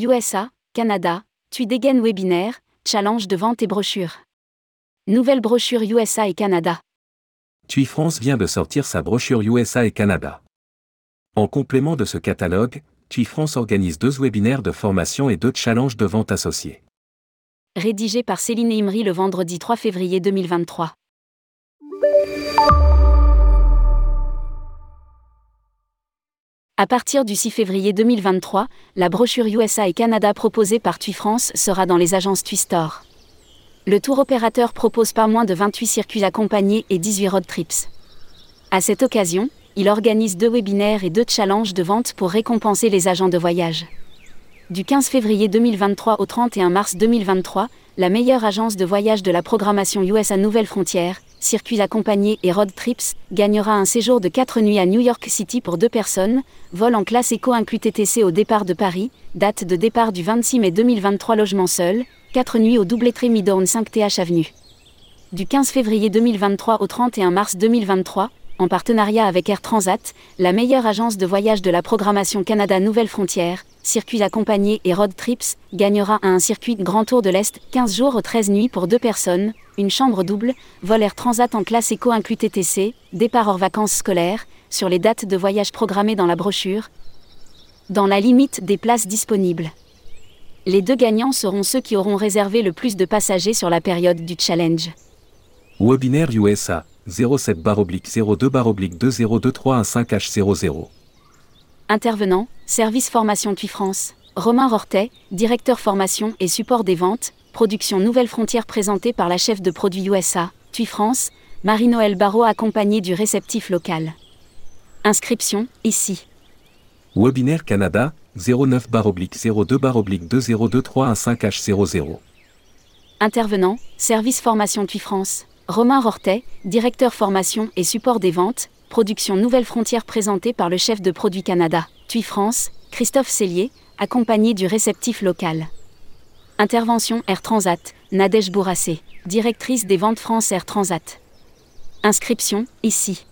USA, Canada, TUI dégaine webinaire, challenge de vente et brochure. Nouvelle brochure USA et Canada. TUI France vient de sortir sa brochure USA et Canada. En complément de ce catalogue, TUI France organise deux webinaires de formation et deux challenges de vente associés. Rédigé par Céline Imri le vendredi 3 février 2023. À partir du 6 février 2023, la brochure USA et Canada proposée par TUI France sera dans les agences TUI Store. Le tour opérateur propose pas moins de 28 circuits accompagnés et 18 road trips. À cette occasion, il organise deux webinaires et deux challenges de vente pour récompenser les agents de voyage. Du 15 février 2023 au 31 mars 2023, la meilleure agence de voyage de la programmation USA Nouvelle Frontière, circuits accompagnés et road trips, gagnera un séjour de 4 nuits à New York City pour deux personnes, vol en classe éco inclus TTC au départ de Paris, date de départ du 26 mai 2023 logement seul, 4 nuits au double Midorn 5 TH Avenue. Du 15 février 2023 au 31 mars 2023, en partenariat avec Air Transat, la meilleure agence de voyage de la programmation Canada Nouvelle Frontière, circuits accompagnés et road trips, gagnera un circuit Grand Tour de l'Est 15 jours aux 13 nuits pour deux personnes, une chambre double, vol Air Transat en classe éco inclus TTC, départ hors vacances scolaires, sur les dates de voyage programmées dans la brochure, dans la limite des places disponibles. Les deux gagnants seront ceux qui auront réservé le plus de passagers sur la période du challenge. Webinaire USA 07 02 2023115H00. Intervenant, Service Formation TUI France, Romain Rortet, directeur formation et support des ventes, production Nouvelle Frontière présentée par la chef de produit USA, TUI France, Marie-Noël Barrault accompagnée du réceptif local. Inscription, ici. Webinaire Canada 09 02 2023115H00. Intervenant, Service Formation TUI France, Romain Rortet, directeur formation et support des ventes, production Nouvelle Frontière présentée par le chef de produit Canada, TUI France, Christophe Cellier, accompagné du réceptif local. Intervention Air Transat, Nadège Bourassé, directrice des ventes France Air Transat. Inscription, ici.